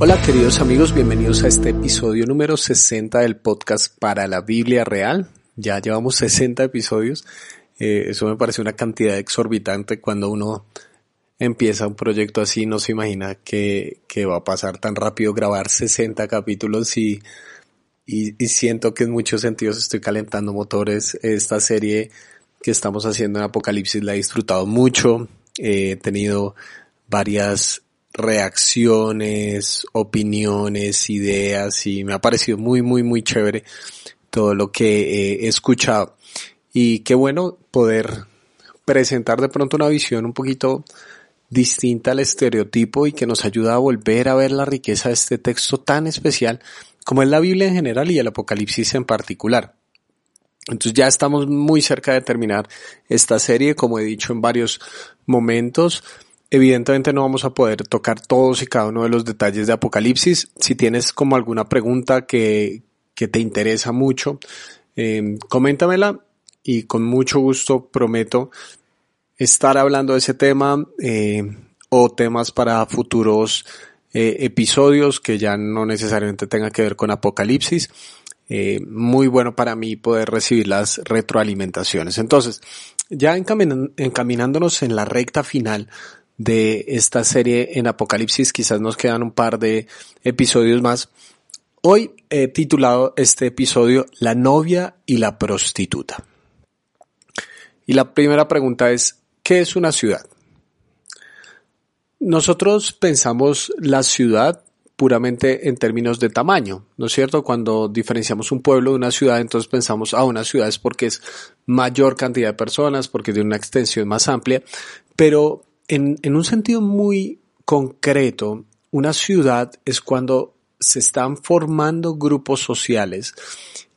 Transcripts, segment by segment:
Hola queridos amigos, bienvenidos a este episodio número 60 del podcast para la Biblia Real. Ya llevamos 60 episodios. Eh, eso me parece una cantidad exorbitante cuando uno empieza un proyecto así, no se imagina que, que va a pasar tan rápido grabar 60 capítulos y, y, y, siento que en muchos sentidos estoy calentando motores. Esta serie que estamos haciendo en Apocalipsis la he disfrutado mucho. he tenido varias reacciones, opiniones, ideas y me ha parecido muy, muy, muy chévere todo lo que he escuchado. Y qué bueno poder presentar de pronto una visión un poquito distinta al estereotipo y que nos ayuda a volver a ver la riqueza de este texto tan especial como es la Biblia en general y el Apocalipsis en particular. Entonces ya estamos muy cerca de terminar esta serie, como he dicho en varios momentos. Evidentemente no vamos a poder tocar todos y cada uno de los detalles de Apocalipsis. Si tienes como alguna pregunta que, que te interesa mucho, eh, coméntamela y con mucho gusto prometo estar hablando de ese tema eh, o temas para futuros eh, episodios que ya no necesariamente tengan que ver con Apocalipsis. Muy bueno para mí poder recibir las retroalimentaciones. Entonces, ya encaminándonos en la recta final de esta serie en Apocalipsis. Quizás nos quedan un par de episodios más. Hoy he titulado este episodio La novia y la prostituta. Y la primera pregunta es, ¿qué es una ciudad? Nosotros pensamos la ciudad puramente en términos de tamaño, ¿no es cierto? Cuando diferenciamos un pueblo de una ciudad, entonces pensamos, ah, una ciudad es porque es mayor cantidad de personas, porque tiene una extensión más amplia, pero en, un sentido muy concreto, una ciudad es cuando se están formando grupos sociales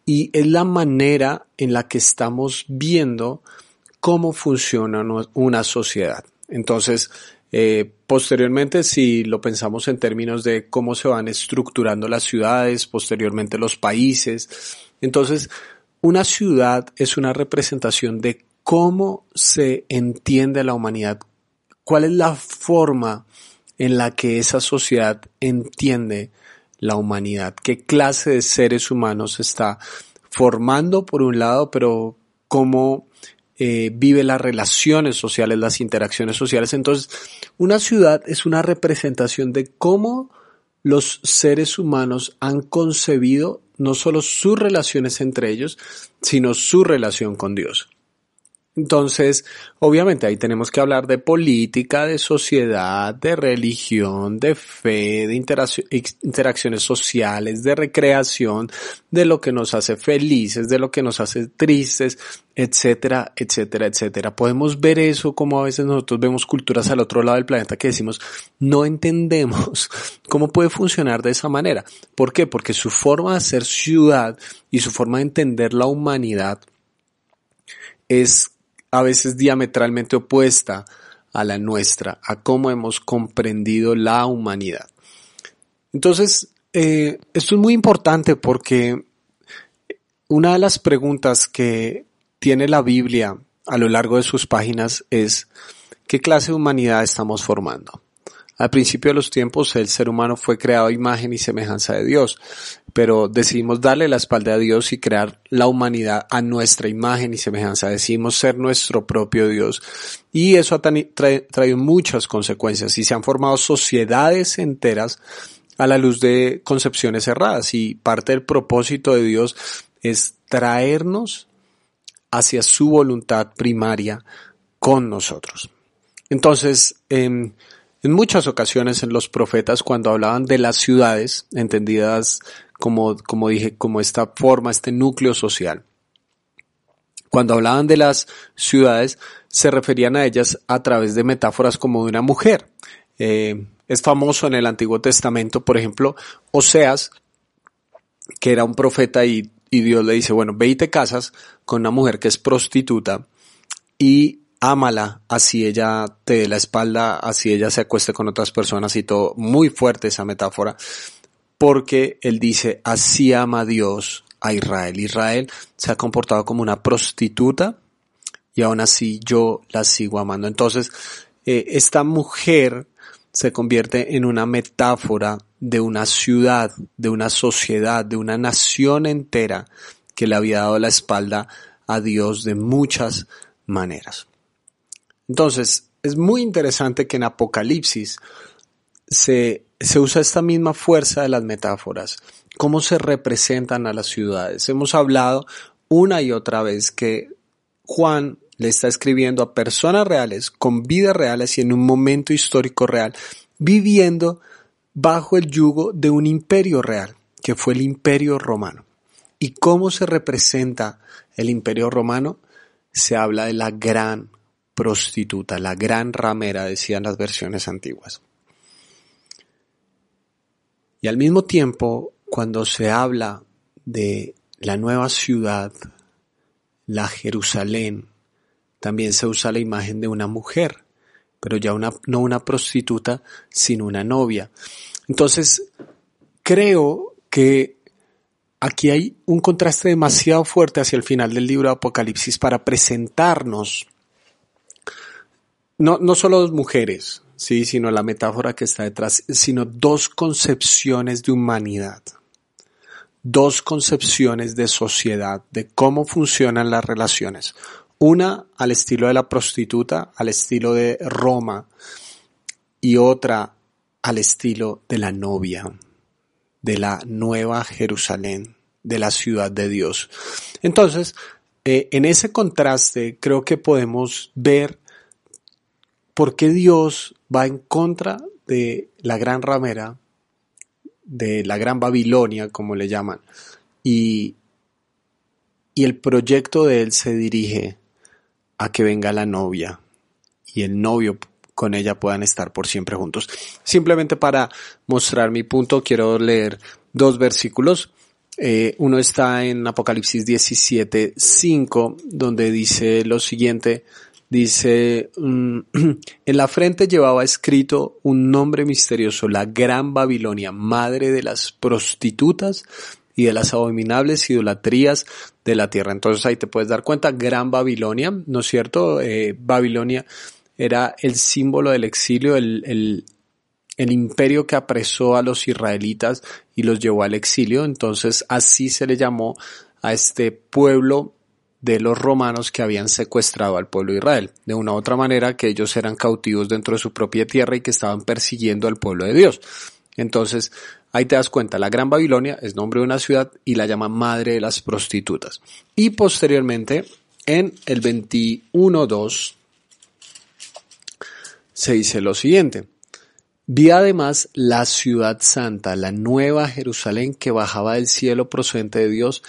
y es la manera en la que estamos viendo cómo funciona una sociedad. Entonces, eh, posteriormente, si lo pensamos en términos de cómo se van estructurando las ciudades, posteriormente los países, entonces, una ciudad es una representación de cómo se entiende la humanidad, cuál es la forma en la que esa sociedad entiende la humanidad, qué clase de seres humanos está formando por un lado, pero cómo eh, vive las relaciones sociales, las interacciones sociales. Entonces, una ciudad es una representación de cómo los seres humanos han concebido no solo sus relaciones entre ellos, sino su relación con Dios. Entonces, obviamente ahí tenemos que hablar de política, de sociedad, de religión, de fe, de interacciones sociales, de recreación, de lo que nos hace felices, de lo que nos hace tristes, etcétera, etcétera, etcétera. Podemos ver eso como a veces nosotros vemos culturas al otro lado del planeta que decimos, no entendemos cómo puede funcionar de esa manera. ¿Por qué? Porque su forma de ser ciudad y su forma de entender la humanidad es a veces diametralmente opuesta a la nuestra, a cómo hemos comprendido la humanidad. Entonces, eh, esto es muy importante porque una de las preguntas que tiene la Biblia a lo largo de sus páginas es, ¿qué clase de humanidad estamos formando? Al principio de los tiempos el ser humano fue creado a imagen y semejanza de Dios, pero decidimos darle la espalda a Dios y crear la humanidad a nuestra imagen y semejanza. Decidimos ser nuestro propio Dios. Y eso ha traído muchas consecuencias y se han formado sociedades enteras a la luz de concepciones erradas. Y parte del propósito de Dios es traernos hacia su voluntad primaria con nosotros. Entonces, eh, en muchas ocasiones en los profetas cuando hablaban de las ciudades, entendidas como, como dije, como esta forma, este núcleo social, cuando hablaban de las ciudades, se referían a ellas a través de metáforas como de una mujer. Eh, es famoso en el Antiguo Testamento, por ejemplo, Oseas, que era un profeta y, y Dios le dice, bueno, ve y te casas con una mujer que es prostituta y ámala, así ella te dé la espalda, así ella se acueste con otras personas y todo. Muy fuerte esa metáfora, porque él dice, así ama Dios a Israel. Israel se ha comportado como una prostituta y aún así yo la sigo amando. Entonces, eh, esta mujer se convierte en una metáfora de una ciudad, de una sociedad, de una nación entera que le había dado la espalda a Dios de muchas maneras. Entonces, es muy interesante que en Apocalipsis se, se usa esta misma fuerza de las metáforas, cómo se representan a las ciudades. Hemos hablado una y otra vez que Juan le está escribiendo a personas reales, con vidas reales y en un momento histórico real, viviendo bajo el yugo de un imperio real, que fue el imperio romano. ¿Y cómo se representa el imperio romano? Se habla de la gran prostituta, la gran ramera, decían las versiones antiguas. Y al mismo tiempo, cuando se habla de la nueva ciudad, la Jerusalén, también se usa la imagen de una mujer, pero ya una, no una prostituta, sino una novia. Entonces, creo que aquí hay un contraste demasiado fuerte hacia el final del libro de Apocalipsis para presentarnos no, no solo dos mujeres, sí, sino la metáfora que está detrás, sino dos concepciones de humanidad, dos concepciones de sociedad, de cómo funcionan las relaciones. Una al estilo de la prostituta, al estilo de Roma, y otra al estilo de la novia, de la nueva Jerusalén, de la ciudad de Dios. Entonces, eh, en ese contraste creo que podemos ver por qué Dios va en contra de la gran ramera, de la gran Babilonia, como le llaman, y, y el proyecto de él se dirige a que venga la novia y el novio con ella puedan estar por siempre juntos. Simplemente para mostrar mi punto, quiero leer dos versículos. Eh, uno está en Apocalipsis 17, 5, donde dice lo siguiente, dice, mm, en la frente llevaba escrito un nombre misterioso, la Gran Babilonia, madre de las prostitutas y de las abominables idolatrías de la tierra. Entonces ahí te puedes dar cuenta, Gran Babilonia, ¿no es cierto? Eh, Babilonia era el símbolo del exilio, el, el, el imperio que apresó a los israelitas y los llevó al exilio. Entonces así se le llamó a este pueblo de los romanos que habían secuestrado al pueblo de Israel. De una u otra manera que ellos eran cautivos dentro de su propia tierra y que estaban persiguiendo al pueblo de Dios. Entonces, Ahí te das cuenta, la Gran Babilonia es nombre de una ciudad y la llama madre de las prostitutas. Y posteriormente, en el 21.2, se dice lo siguiente. Vi además la ciudad santa, la nueva Jerusalén que bajaba del cielo procedente de Dios,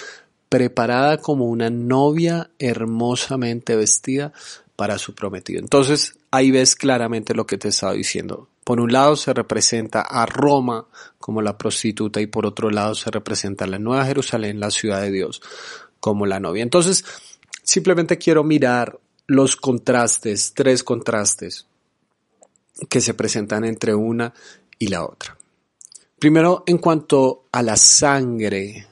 preparada como una novia hermosamente vestida para su prometido. Entonces, ahí ves claramente lo que te estaba diciendo. Por un lado se representa a Roma como la prostituta y por otro lado se representa a la Nueva Jerusalén, la ciudad de Dios, como la novia. Entonces, simplemente quiero mirar los contrastes, tres contrastes que se presentan entre una y la otra. Primero, en cuanto a la sangre,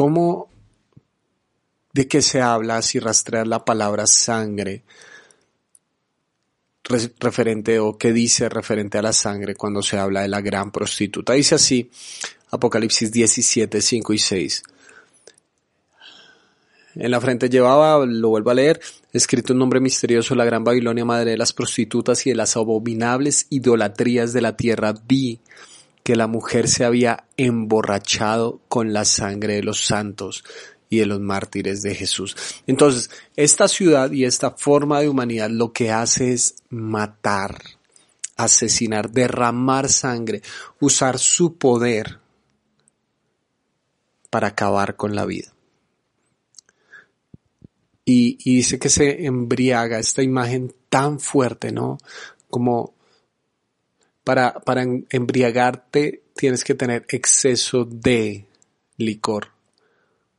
¿cómo, de qué se habla si rastrear la palabra sangre? referente o qué dice referente a la sangre cuando se habla de la gran prostituta. Dice así, Apocalipsis 17, 5 y 6. En la frente llevaba, lo vuelvo a leer, escrito un nombre misterioso, la gran Babilonia, madre de las prostitutas y de las abominables idolatrías de la tierra. Vi que la mujer se había emborrachado con la sangre de los santos y de los mártires de Jesús. Entonces, esta ciudad y esta forma de humanidad lo que hace es matar, asesinar, derramar sangre, usar su poder para acabar con la vida. Y, dice que se embriaga esta imagen tan fuerte, ¿no? Como para, para embriagarte tienes que tener exceso de licor.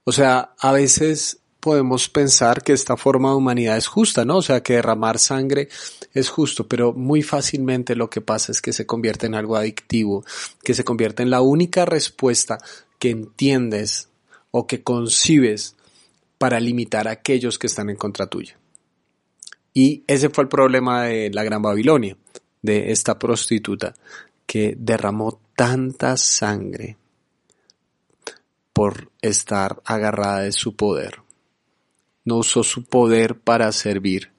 O sea, a veces podemos pensar que esta forma de humanidad es justa, ¿no? O sea, que derramar sangre es justo, pero muy fácilmente lo que pasa es que se convierte en algo adictivo, que se convierte en la única respuesta que entiendes o que concibes para limitar a aquellos que están en contra tuya. Y ese fue el problema de la Gran Babilonia, de esta prostituta, que derramó tanta sangre por estar agarrada de su poder. No usó su poder para servir,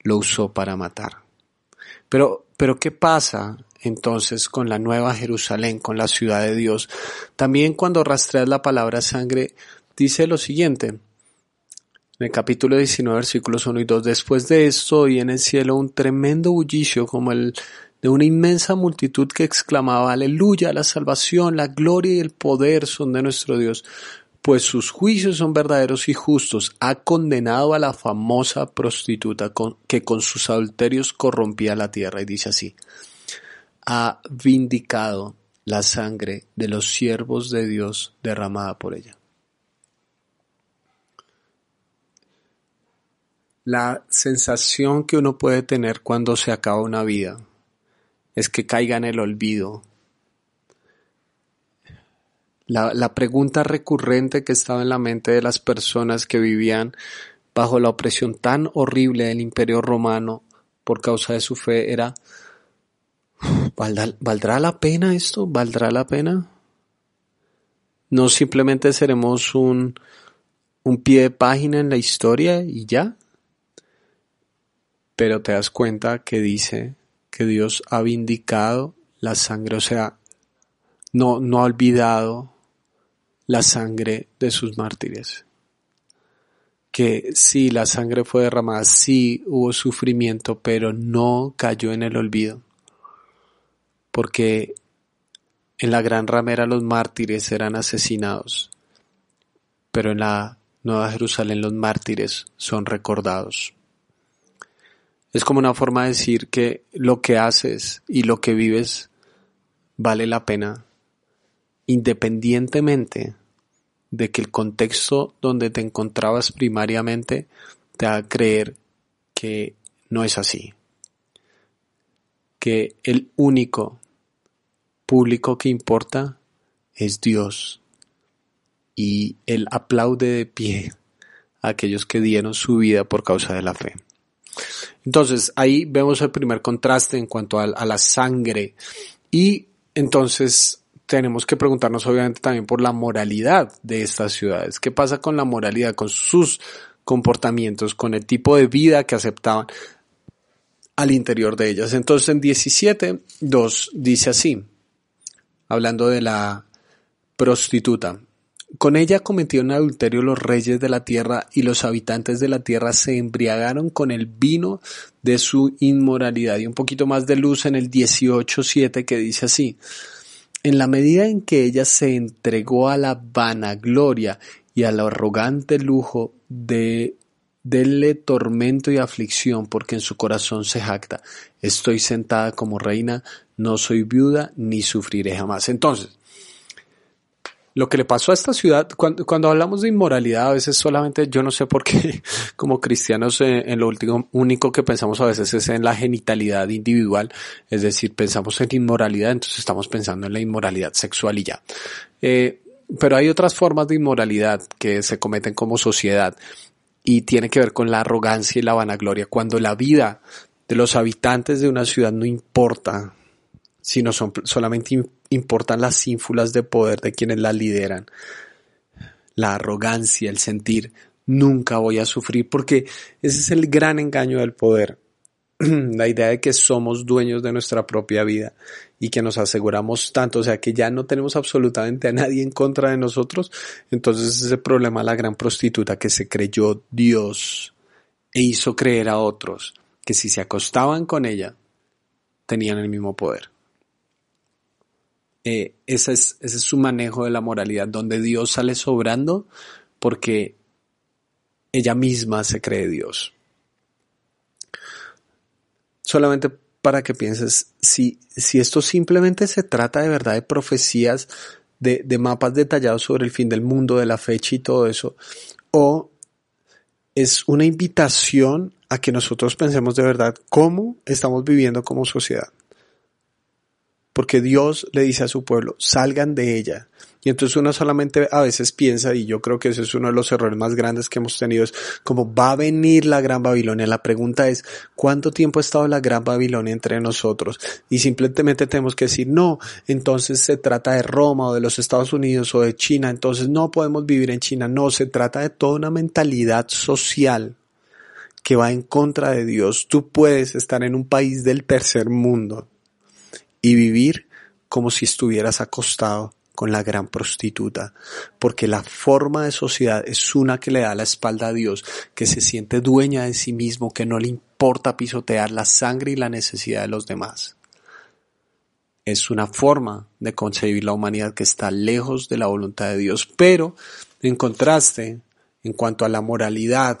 lo usó para matar. Pero, pero ¿qué pasa entonces con la nueva Jerusalén, con la ciudad de Dios? También cuando rastreas la palabra sangre, dice lo siguiente. En el capítulo 19, versículos 1 y 2, después de esto y en el cielo un tremendo bullicio como el de una inmensa multitud que exclamaba, aleluya, la salvación, la gloria y el poder son de nuestro Dios, pues sus juicios son verdaderos y justos. Ha condenado a la famosa prostituta que con sus adulterios corrompía la tierra. Y dice así, ha vindicado la sangre de los siervos de Dios derramada por ella. La sensación que uno puede tener cuando se acaba una vida es que caiga en el olvido. La, pregunta recurrente que estaba en la mente de las personas que vivían bajo la opresión tan horrible del imperio romano por causa de su fe era, ¿valdrá, la pena esto? ¿Valdrá la pena? No simplemente seremos un, un pie de página en la historia y ya. Pero te das cuenta que dice que Dios ha vindicado la sangre, o sea, no, no ha olvidado la sangre de sus mártires. Que sí, la sangre fue derramada, sí hubo sufrimiento, pero no cayó en el olvido. Porque en la gran ramera los mártires eran asesinados, pero en la Nueva Jerusalén los mártires son recordados. Es como una forma de decir que lo que haces y lo que vives vale la pena independientemente de que el contexto donde te encontrabas primariamente te haga creer que no es así. Que el único público que importa es Dios. Y Él aplaude de pie a aquellos que dieron su vida por causa de la fe. Entonces, ahí vemos el primer contraste en cuanto a, la sangre. Y entonces tenemos que preguntarnos obviamente también por la moralidad de estas ciudades. ¿Qué pasa con la moralidad, con sus comportamientos, con el tipo de vida que aceptaban al interior de ellas? Entonces en 17.2 dice así, hablando de la prostituta. Con ella cometieron adulterio los reyes de la tierra y los habitantes de la tierra se embriagaron con el vino de su inmoralidad. Y un poquito más de luz en el 18.7 que dice así. En la medida en que ella se entregó a la vanagloria y al arrogante lujo de denle tormento y aflicción porque en su corazón se jacta. Estoy sentada como reina, no soy viuda ni sufriré jamás. Entonces, lo que le pasó a esta ciudad, cuando, cuando, hablamos de inmoralidad, a veces solamente, yo no sé por qué, como cristianos, eh, en lo último, único que pensamos a veces es en la genitalidad individual, es decir, pensamos en inmoralidad, entonces estamos pensando en la inmoralidad sexual y ya. Eh, pero hay otras formas de inmoralidad que se cometen como sociedad y tiene que ver con la arrogancia y la vanagloria. Cuando la vida de los habitantes de una ciudad no importa, sino son solamente importan las ínfulas de poder de quienes la lideran. La arrogancia, el sentir, nunca voy a sufrir, porque ese es el gran engaño del poder. la idea de que somos dueños de nuestra propia vida y que nos aseguramos tanto, o sea, que ya no tenemos absolutamente a nadie en contra de nosotros, entonces ese problema la gran prostituta que se creyó Dios e hizo creer a otros que si se acostaban con ella, tenían el mismo poder. Eh, ese, es, ese es su manejo de la moralidad, donde Dios sale sobrando porque ella misma se cree Dios. Solamente para que pienses, si, si esto simplemente se trata de verdad de profecías, de, de mapas detallados sobre el fin del mundo, de la fecha y todo eso, o es una invitación a que nosotros pensemos de verdad cómo estamos viviendo como sociedad. Porque Dios le dice a su pueblo, salgan de ella. Y entonces uno solamente a veces piensa, y yo creo que ese es uno de los errores más grandes que hemos tenido, es como va a venir la Gran Babilonia. La pregunta es, ¿cuánto tiempo ha estado la Gran Babilonia entre nosotros? Y simplemente tenemos que decir, no, entonces se trata de Roma o de los Estados Unidos o de China, entonces no podemos vivir en China. No, se trata de toda una mentalidad social que va en contra de Dios. Tú puedes estar en un país del tercer mundo y vivir como si estuvieras acostado con la gran prostituta, porque la forma de sociedad es una que le da la espalda a Dios, que se siente dueña de sí mismo, que no le importa pisotear la sangre y la necesidad de los demás. Es una forma de concebir la humanidad que está lejos de la voluntad de Dios, pero en contraste, en cuanto a la moralidad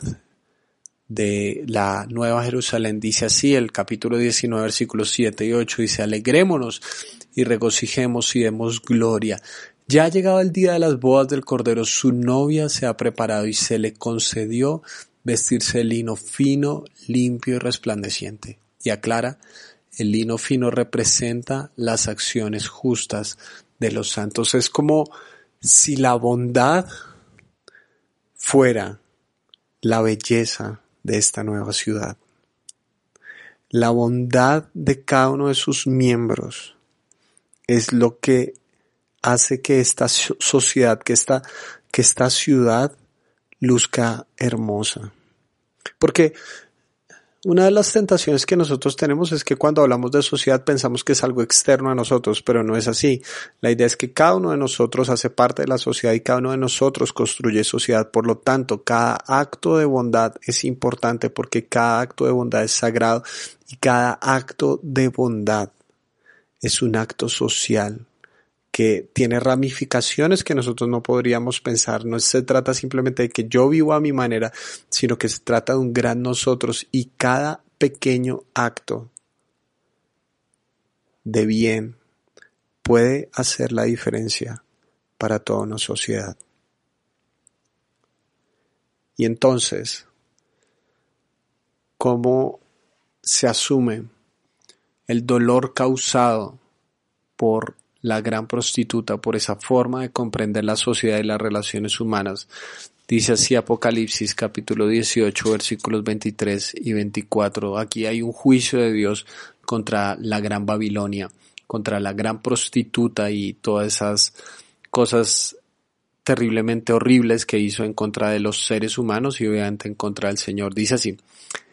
de la Nueva Jerusalén, dice así el capítulo 19, versículos 7 y 8, dice, alegrémonos y regocijemos y demos gloria. Ya ha llegado el día de las bodas del Cordero, su novia se ha preparado y se le concedió vestirse de lino fino, limpio y resplandeciente. Y aclara, el lino fino representa las acciones justas de los santos. Es como si la bondad fuera la belleza de esta nueva ciudad. La bondad de cada uno de sus miembros es lo que hace que esta sociedad, que esta, que esta ciudad luzca hermosa. Porque una de las tentaciones que nosotros tenemos es que cuando hablamos de sociedad pensamos que es algo externo a nosotros, pero no es así. La idea es que cada uno de nosotros hace parte de la sociedad y cada uno de nosotros construye sociedad. Por lo tanto, cada acto de bondad es importante porque cada acto de bondad es sagrado y cada acto de bondad es un acto social que tiene ramificaciones que nosotros no podríamos pensar. No se trata simplemente de que yo vivo a mi manera, sino que se trata de un gran nosotros y cada pequeño acto de bien puede hacer la diferencia para toda una sociedad. Y entonces, ¿cómo se asume el dolor causado por la gran prostituta por esa forma de comprender la sociedad y las relaciones humanas. Dice así Apocalipsis capítulo 18 versículos 23 y 24. Aquí hay un juicio de Dios contra la gran Babilonia, contra la gran prostituta y todas esas cosas terriblemente horribles que hizo en contra de los seres humanos y obviamente en contra del Señor. Dice así,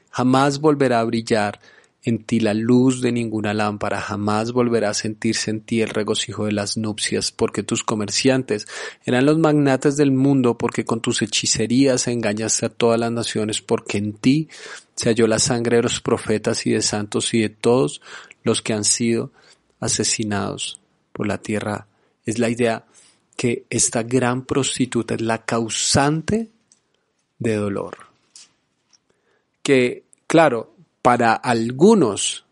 jamás volverá a brillar en ti la luz de ninguna lámpara, jamás volverá a sentirse en ti el regocijo de las nupcias, porque tus comerciantes eran los magnates del mundo, porque con tus hechicerías engañaste a todas las naciones, porque en ti se halló la sangre de los profetas y de santos y de todos los que han sido asesinados por la tierra. Es la idea que esta gran prostituta es la causante de dolor. Que, claro, para algunos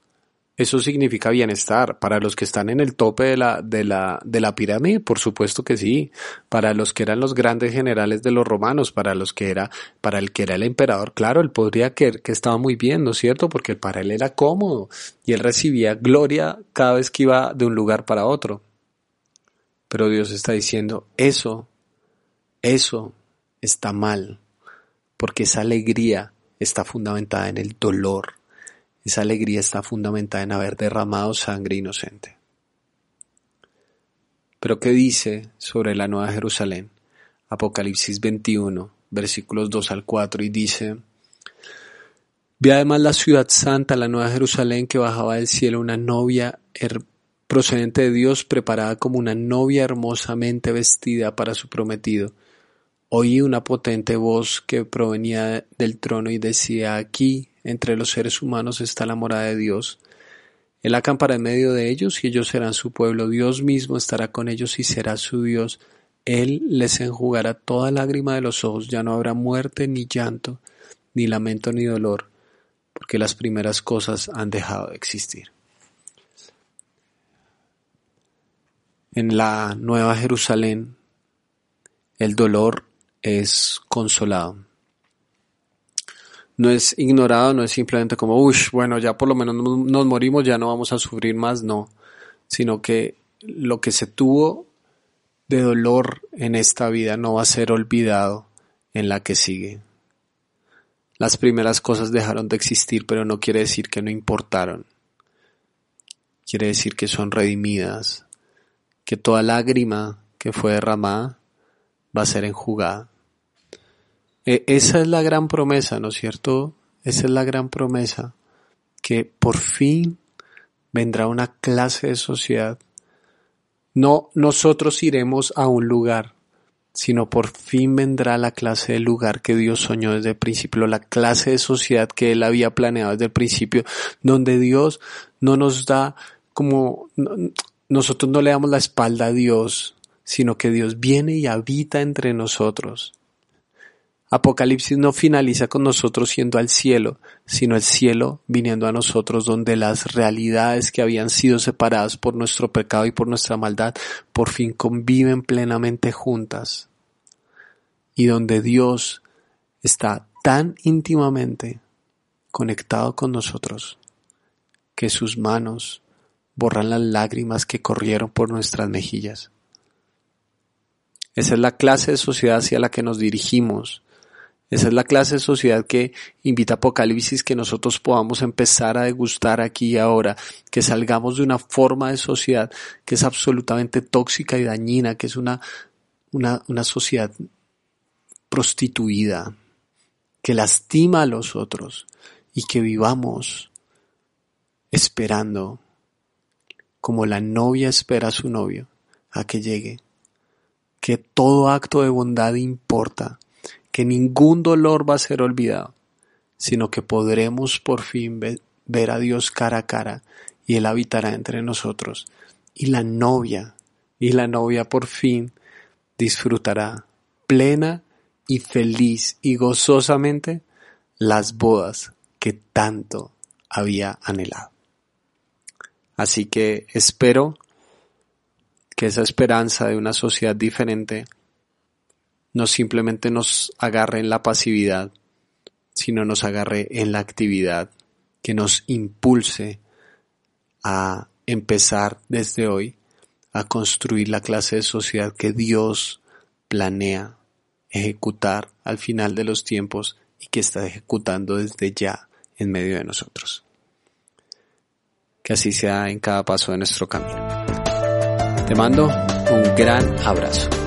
eso significa bienestar. Para los que están en el tope de la, de la, de la pirámide, por supuesto que sí. Para los que eran los grandes generales de los romanos, para los que era, para el que era el emperador, claro, él podría creer que estaba muy bien, ¿no es cierto? Porque para él era cómodo y él recibía gloria cada vez que iba de un lugar para otro. Pero Dios está diciendo, eso, eso está mal, porque esa alegría está fundamentada en el dolor esa alegría está fundamentada en haber derramado sangre inocente. Pero ¿qué dice sobre la Nueva Jerusalén? Apocalipsis 21, versículos 2 al 4, y dice, Vi además la ciudad santa, la Nueva Jerusalén, que bajaba del cielo una novia procedente de Dios, preparada como una novia hermosamente vestida para su prometido. Oí una potente voz que provenía del trono y decía, aquí entre los seres humanos está la morada de Dios. Él acampará en medio de ellos y ellos serán su pueblo. Dios mismo estará con ellos y será su Dios. Él les enjugará toda lágrima de los ojos. Ya no habrá muerte, ni llanto, ni lamento, ni dolor, porque las primeras cosas han dejado de existir. En la Nueva Jerusalén, el dolor es consolado no es ignorado, no es simplemente como, uff, bueno, ya por lo menos nos morimos, ya no vamos a sufrir más, no. sino que lo que se tuvo de dolor en esta vida no va a ser olvidado en la que sigue. Las primeras cosas dejaron de existir, pero no quiere decir que no importaron. Quiere decir que son redimidas, que toda lágrima que fue derramada va a ser enjugada. E, esa es la gran promesa, ¿no es cierto? Esa es la gran promesa, que por fin vendrá una clase de sociedad. No nosotros iremos a un lugar, sino por fin vendrá la clase de lugar que Dios soñó desde el principio, la clase de sociedad que Él había planeado desde el principio, donde Dios no nos da como, nosotros no le damos la espalda a Dios, sino que Dios viene y habita entre nosotros. Apocalipsis no finaliza con nosotros siendo al cielo, sino el cielo viniendo a nosotros donde las realidades que habían sido separadas por nuestro pecado y por nuestra maldad por fin conviven plenamente juntas. Y donde Dios está tan íntimamente conectado con nosotros que sus manos borran las lágrimas que corrieron por nuestras mejillas. Esa es la clase de sociedad hacia la que nos dirigimos esa es la clase de sociedad que invita Apocalipsis que nosotros podamos empezar a degustar aquí y ahora, que salgamos de una forma de sociedad que es absolutamente tóxica y dañina, que es una, una, una sociedad prostituida, que lastima a los otros y que vivamos esperando como la novia espera a su novio a que llegue, que todo acto de bondad importa, que ningún dolor va a ser olvidado, sino que podremos por fin ver a Dios cara a cara y Él habitará entre nosotros. Y la novia, y la novia por fin disfrutará plena y feliz y gozosamente las bodas que tanto había anhelado. Así que espero que esa esperanza de una sociedad diferente no simplemente nos agarre en la pasividad, sino nos agarre en la actividad, que nos impulse a empezar desde hoy a construir la clase de sociedad que Dios planea ejecutar al final de los tiempos y que está ejecutando desde ya en medio de nosotros. Que así sea en cada paso de nuestro camino. Te mando un gran abrazo.